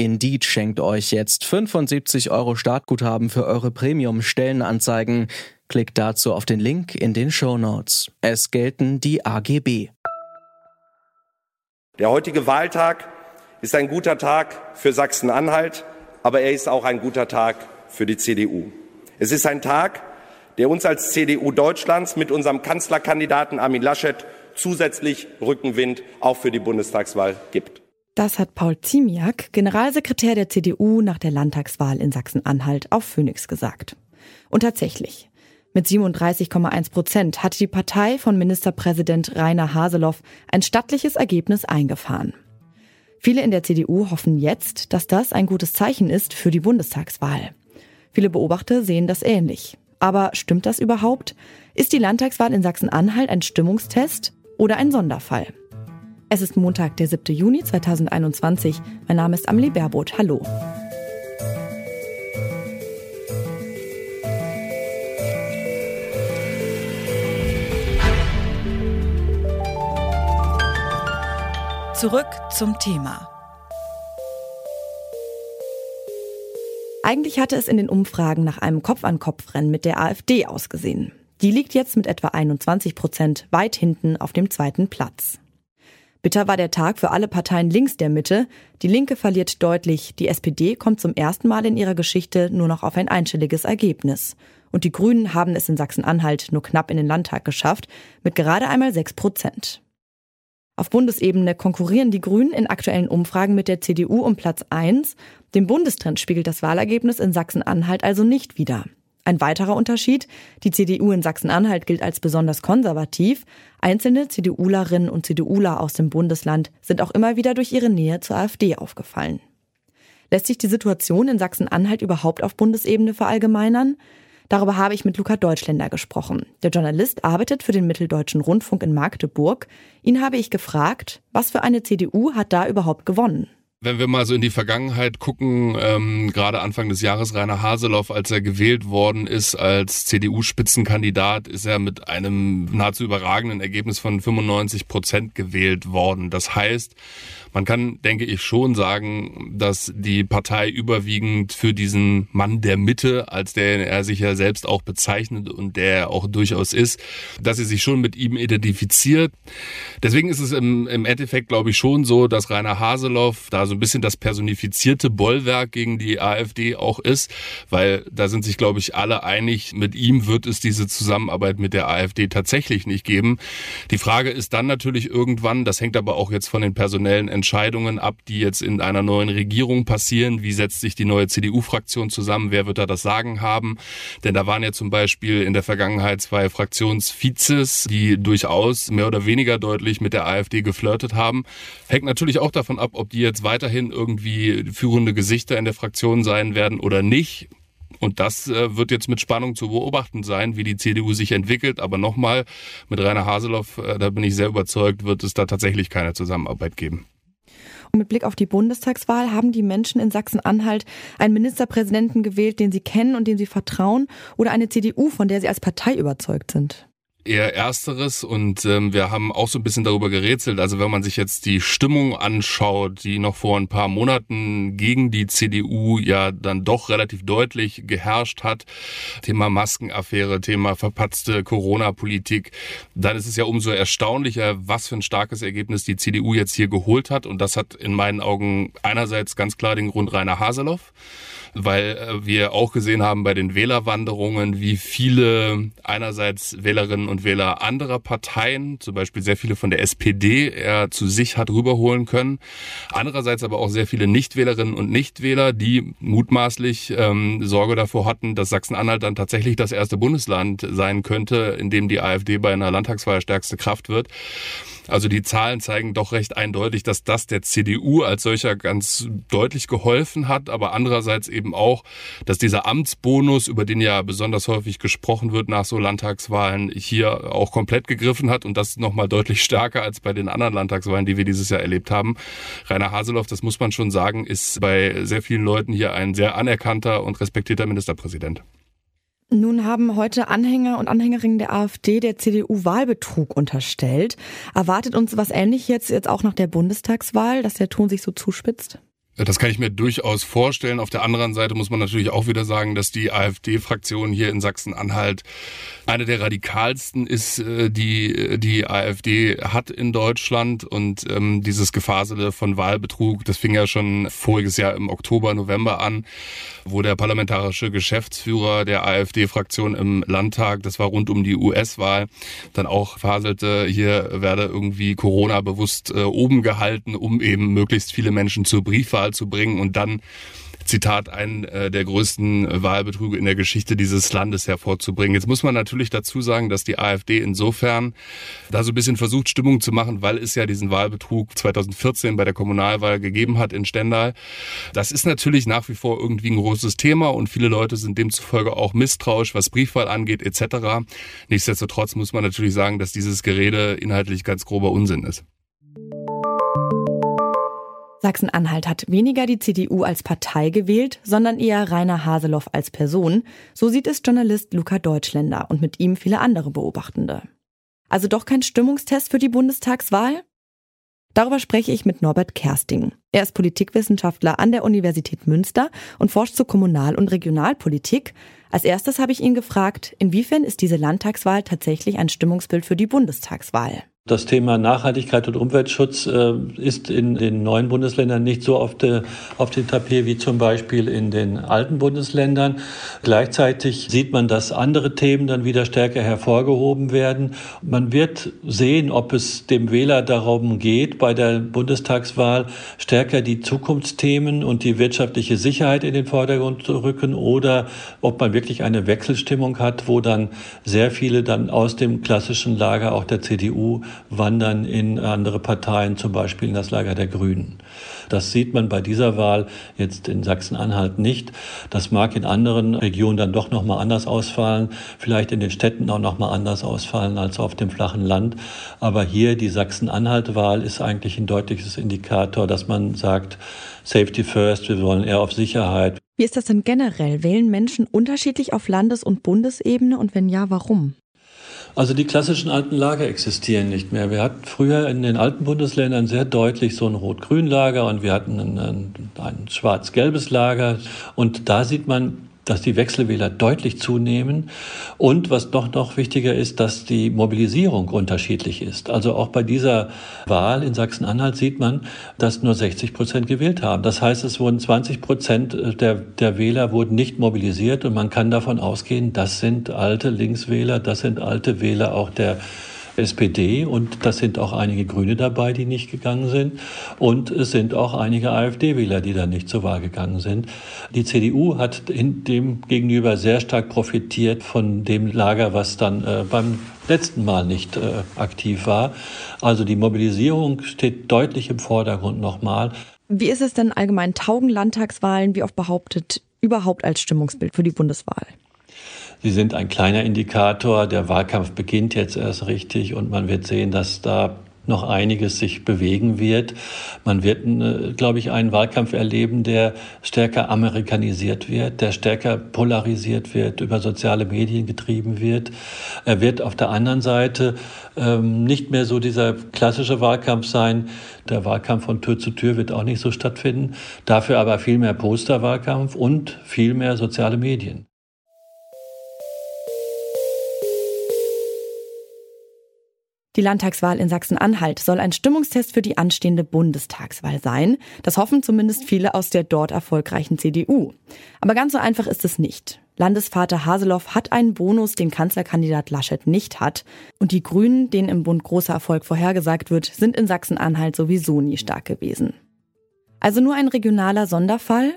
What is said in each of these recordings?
Indeed schenkt euch jetzt 75 Euro Startguthaben für eure Premium-Stellenanzeigen. Klickt dazu auf den Link in den Show Notes. Es gelten die AGB. Der heutige Wahltag ist ein guter Tag für Sachsen-Anhalt, aber er ist auch ein guter Tag für die CDU. Es ist ein Tag, der uns als CDU Deutschlands mit unserem Kanzlerkandidaten Armin Laschet zusätzlich Rückenwind auch für die Bundestagswahl gibt. Das hat Paul Ziemiak, Generalsekretär der CDU nach der Landtagswahl in Sachsen-Anhalt, auf Phoenix gesagt. Und tatsächlich, mit 37,1 Prozent hatte die Partei von Ministerpräsident Rainer Haseloff ein stattliches Ergebnis eingefahren. Viele in der CDU hoffen jetzt, dass das ein gutes Zeichen ist für die Bundestagswahl. Viele Beobachter sehen das ähnlich. Aber stimmt das überhaupt? Ist die Landtagswahl in Sachsen-Anhalt ein Stimmungstest oder ein Sonderfall? Es ist Montag, der 7. Juni 2021. Mein Name ist Amelie Baerboth. Hallo. Zurück zum Thema. Eigentlich hatte es in den Umfragen nach einem Kopf-an-Kopf-Rennen mit der AfD ausgesehen. Die liegt jetzt mit etwa 21 Prozent weit hinten auf dem zweiten Platz. Bitter war der Tag für alle Parteien links der Mitte. Die Linke verliert deutlich. Die SPD kommt zum ersten Mal in ihrer Geschichte nur noch auf ein einstelliges Ergebnis. Und die Grünen haben es in Sachsen-Anhalt nur knapp in den Landtag geschafft, mit gerade einmal 6 Prozent. Auf Bundesebene konkurrieren die Grünen in aktuellen Umfragen mit der CDU um Platz 1. Den Bundestrend spiegelt das Wahlergebnis in Sachsen-Anhalt also nicht wider. Ein weiterer Unterschied, die CDU in Sachsen-Anhalt gilt als besonders konservativ. Einzelne CDUlerinnen und CDUler aus dem Bundesland sind auch immer wieder durch ihre Nähe zur AfD aufgefallen. Lässt sich die Situation in Sachsen-Anhalt überhaupt auf Bundesebene verallgemeinern? Darüber habe ich mit Luca Deutschländer gesprochen. Der Journalist arbeitet für den Mitteldeutschen Rundfunk in Magdeburg. Ihn habe ich gefragt, was für eine CDU hat da überhaupt gewonnen? Wenn wir mal so in die Vergangenheit gucken, ähm, gerade Anfang des Jahres Rainer Haseloff, als er gewählt worden ist als CDU-Spitzenkandidat, ist er mit einem nahezu überragenden Ergebnis von 95 Prozent gewählt worden. Das heißt, man kann, denke ich, schon sagen, dass die Partei überwiegend für diesen Mann der Mitte, als der er sich ja selbst auch bezeichnet und der er auch durchaus ist, dass sie sich schon mit ihm identifiziert. Deswegen ist es im, im Endeffekt, glaube ich, schon so, dass Rainer Haseloff da so ein bisschen das personifizierte Bollwerk gegen die AfD auch ist, weil da sind sich, glaube ich, alle einig, mit ihm wird es diese Zusammenarbeit mit der AfD tatsächlich nicht geben. Die Frage ist dann natürlich irgendwann, das hängt aber auch jetzt von den personellen Entscheidungen ab, die jetzt in einer neuen Regierung passieren. Wie setzt sich die neue CDU-Fraktion zusammen? Wer wird da das Sagen haben? Denn da waren ja zum Beispiel in der Vergangenheit zwei Fraktionsvizes, die durchaus mehr oder weniger deutlich mit der AfD geflirtet haben. Hängt natürlich auch davon ab, ob die jetzt weiterhin irgendwie führende Gesichter in der Fraktion sein werden oder nicht. Und das äh, wird jetzt mit Spannung zu beobachten sein, wie die CDU sich entwickelt. Aber nochmal, mit Rainer Haseloff, äh, da bin ich sehr überzeugt, wird es da tatsächlich keine Zusammenarbeit geben. Und mit Blick auf die Bundestagswahl haben die Menschen in Sachsen-Anhalt einen Ministerpräsidenten gewählt, den sie kennen und dem sie vertrauen, oder eine CDU, von der sie als Partei überzeugt sind? Eher ersteres und ähm, wir haben auch so ein bisschen darüber gerätselt. Also wenn man sich jetzt die Stimmung anschaut, die noch vor ein paar Monaten gegen die CDU ja dann doch relativ deutlich geherrscht hat, Thema Maskenaffäre, Thema verpatzte Corona-Politik, dann ist es ja umso erstaunlicher, was für ein starkes Ergebnis die CDU jetzt hier geholt hat. Und das hat in meinen Augen einerseits ganz klar den Grund Rainer Haseloff weil äh, wir auch gesehen haben bei den Wählerwanderungen, wie viele einerseits Wählerinnen und und Wähler anderer Parteien, zum Beispiel sehr viele von der SPD, er zu sich hat rüberholen können. Andererseits aber auch sehr viele Nichtwählerinnen und Nichtwähler, die mutmaßlich ähm, Sorge davor hatten, dass Sachsen-Anhalt dann tatsächlich das erste Bundesland sein könnte, in dem die AfD bei einer Landtagswahl stärkste Kraft wird. Also die Zahlen zeigen doch recht eindeutig, dass das der CDU als solcher ganz deutlich geholfen hat, aber andererseits eben auch, dass dieser Amtsbonus, über den ja besonders häufig gesprochen wird nach so Landtagswahlen, hier auch komplett gegriffen hat und das nochmal deutlich stärker als bei den anderen Landtagswahlen, die wir dieses Jahr erlebt haben. Rainer Haseloff, das muss man schon sagen, ist bei sehr vielen Leuten hier ein sehr anerkannter und respektierter Ministerpräsident. Nun haben heute Anhänger und Anhängerinnen der AfD der CDU Wahlbetrug unterstellt. Erwartet uns was ähnlich jetzt, jetzt auch nach der Bundestagswahl, dass der Ton sich so zuspitzt? Das kann ich mir durchaus vorstellen. Auf der anderen Seite muss man natürlich auch wieder sagen, dass die AfD-Fraktion hier in Sachsen-Anhalt eine der radikalsten ist, äh, die die AfD hat in Deutschland. Und ähm, dieses Gefasele von Wahlbetrug, das fing ja schon voriges Jahr im Oktober, November an, wo der parlamentarische Geschäftsführer der AfD-Fraktion im Landtag, das war rund um die US-Wahl, dann auch faselte, hier werde irgendwie Corona bewusst äh, oben gehalten, um eben möglichst viele Menschen zur Briefwahl Wahl zu bringen und dann Zitat, einen äh, der größten Wahlbetrüge in der Geschichte dieses Landes hervorzubringen. Jetzt muss man natürlich dazu sagen, dass die AfD insofern da so ein bisschen versucht, Stimmung zu machen, weil es ja diesen Wahlbetrug 2014 bei der Kommunalwahl gegeben hat in Stendal. Das ist natürlich nach wie vor irgendwie ein großes Thema und viele Leute sind demzufolge auch misstrauisch, was Briefwahl angeht etc. Nichtsdestotrotz muss man natürlich sagen, dass dieses Gerede inhaltlich ganz grober Unsinn ist. Sachsen-Anhalt hat weniger die CDU als Partei gewählt, sondern eher Rainer Haseloff als Person. So sieht es Journalist Luca Deutschländer und mit ihm viele andere Beobachtende. Also doch kein Stimmungstest für die Bundestagswahl? Darüber spreche ich mit Norbert Kersting. Er ist Politikwissenschaftler an der Universität Münster und forscht zur Kommunal- und Regionalpolitik. Als erstes habe ich ihn gefragt, inwiefern ist diese Landtagswahl tatsächlich ein Stimmungsbild für die Bundestagswahl? Das Thema Nachhaltigkeit und Umweltschutz äh, ist in den neuen Bundesländern nicht so auf, de, auf dem Tapet wie zum Beispiel in den alten Bundesländern. Gleichzeitig sieht man, dass andere Themen dann wieder stärker hervorgehoben werden. Man wird sehen, ob es dem Wähler darum geht, bei der Bundestagswahl stärker die Zukunftsthemen und die wirtschaftliche Sicherheit in den Vordergrund zu rücken oder ob man wirklich eine Wechselstimmung hat, wo dann sehr viele dann aus dem klassischen Lager auch der CDU wandern in andere Parteien, zum Beispiel in das Lager der Grünen. Das sieht man bei dieser Wahl jetzt in Sachsen-Anhalt nicht. Das mag in anderen Regionen dann doch nochmal anders ausfallen, vielleicht in den Städten auch nochmal anders ausfallen als auf dem flachen Land. Aber hier die Sachsen-Anhalt-Wahl ist eigentlich ein deutliches Indikator, dass man sagt, Safety first, wir wollen eher auf Sicherheit. Wie ist das denn generell? Wählen Menschen unterschiedlich auf Landes- und Bundesebene und wenn ja, warum? Also die klassischen alten Lager existieren nicht mehr. Wir hatten früher in den alten Bundesländern sehr deutlich so ein Rot-Grün-Lager und wir hatten ein, ein schwarz-gelbes Lager. Und da sieht man, dass die Wechselwähler deutlich zunehmen und was doch noch wichtiger ist, dass die Mobilisierung unterschiedlich ist. Also auch bei dieser Wahl in Sachsen-Anhalt sieht man, dass nur 60 Prozent gewählt haben. Das heißt, es wurden 20 Prozent der, der Wähler wurden nicht mobilisiert und man kann davon ausgehen, das sind alte Linkswähler, das sind alte Wähler auch der SPD und das sind auch einige Grüne dabei, die nicht gegangen sind. Und es sind auch einige AfD-Wähler, die da nicht zur Wahl gegangen sind. Die CDU hat dem gegenüber sehr stark profitiert von dem Lager, was dann äh, beim letzten Mal nicht äh, aktiv war. Also die Mobilisierung steht deutlich im Vordergrund nochmal. Wie ist es denn allgemein? Taugen Landtagswahlen, wie oft behauptet, überhaupt als Stimmungsbild für die Bundeswahl? Sie sind ein kleiner Indikator. Der Wahlkampf beginnt jetzt erst richtig und man wird sehen, dass da noch einiges sich bewegen wird. Man wird, äh, glaube ich, einen Wahlkampf erleben, der stärker amerikanisiert wird, der stärker polarisiert wird, über soziale Medien getrieben wird. Er wird auf der anderen Seite ähm, nicht mehr so dieser klassische Wahlkampf sein. Der Wahlkampf von Tür zu Tür wird auch nicht so stattfinden. Dafür aber viel mehr Posterwahlkampf und viel mehr soziale Medien. Die Landtagswahl in Sachsen-Anhalt soll ein Stimmungstest für die anstehende Bundestagswahl sein. Das hoffen zumindest viele aus der dort erfolgreichen CDU. Aber ganz so einfach ist es nicht. Landesvater Haseloff hat einen Bonus, den Kanzlerkandidat Laschet nicht hat. Und die Grünen, denen im Bund großer Erfolg vorhergesagt wird, sind in Sachsen-Anhalt sowieso nie stark gewesen. Also nur ein regionaler Sonderfall?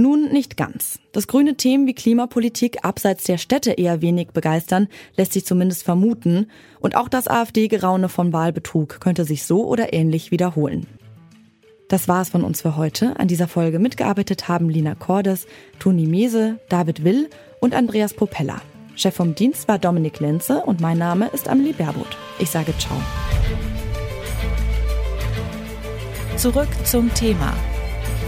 Nun nicht ganz. Dass grüne Themen wie Klimapolitik abseits der Städte eher wenig begeistern, lässt sich zumindest vermuten. Und auch das AfD-Geraune von Wahlbetrug könnte sich so oder ähnlich wiederholen. Das war's von uns für heute. An dieser Folge mitgearbeitet haben Lina Cordes, Toni Mese, David Will und Andreas Popella. Chef vom Dienst war Dominik Lenze und mein Name ist Amelie Berbot. Ich sage ciao. Zurück zum Thema